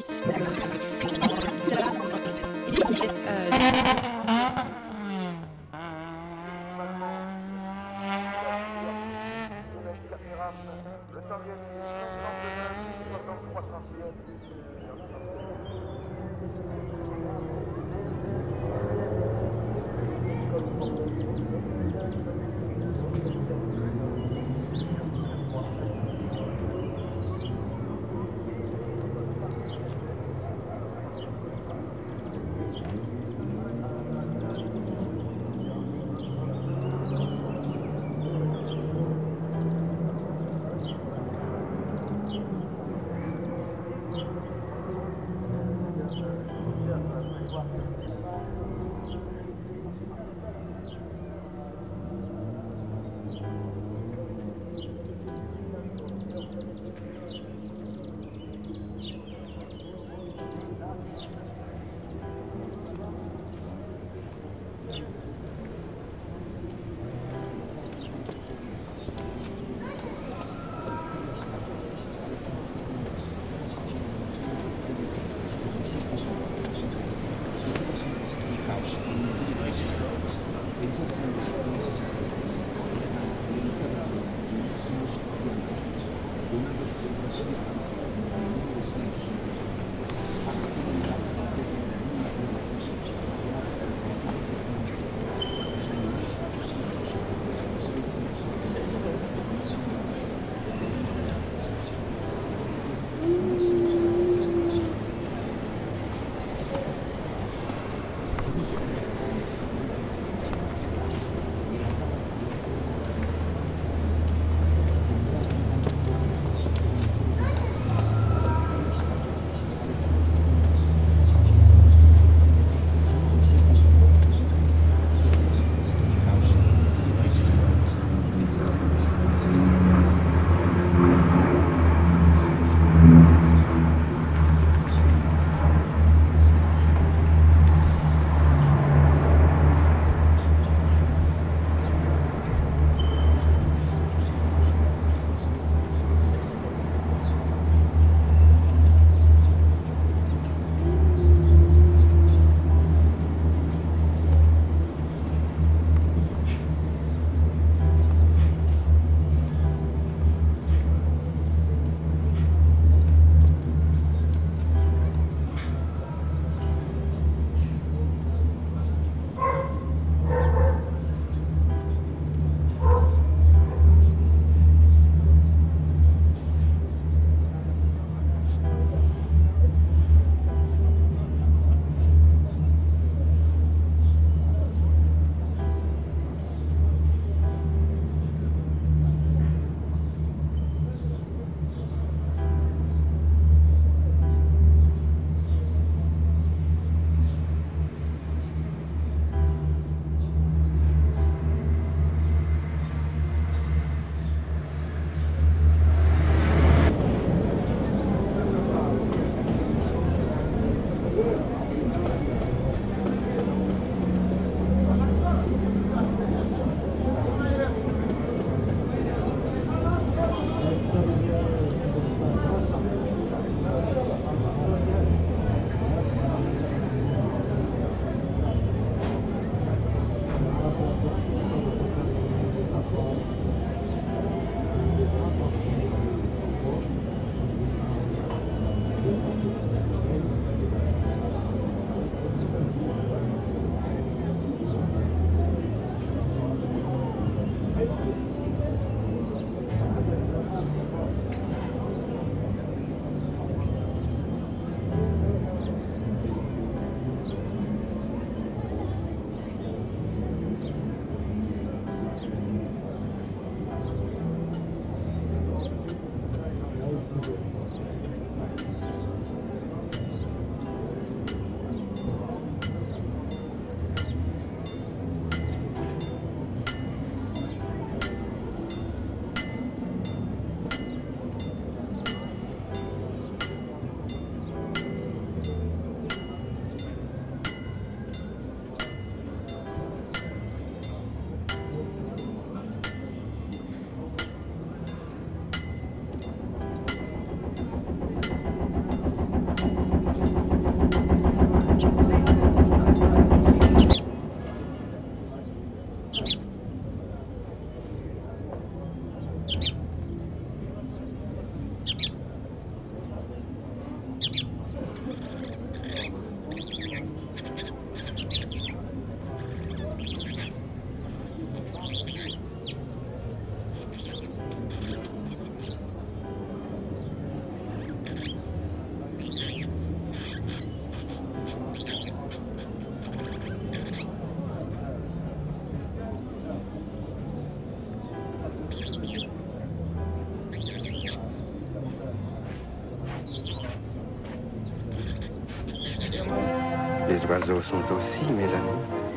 Le Thank you. Oiseaux sont aussi mes amis.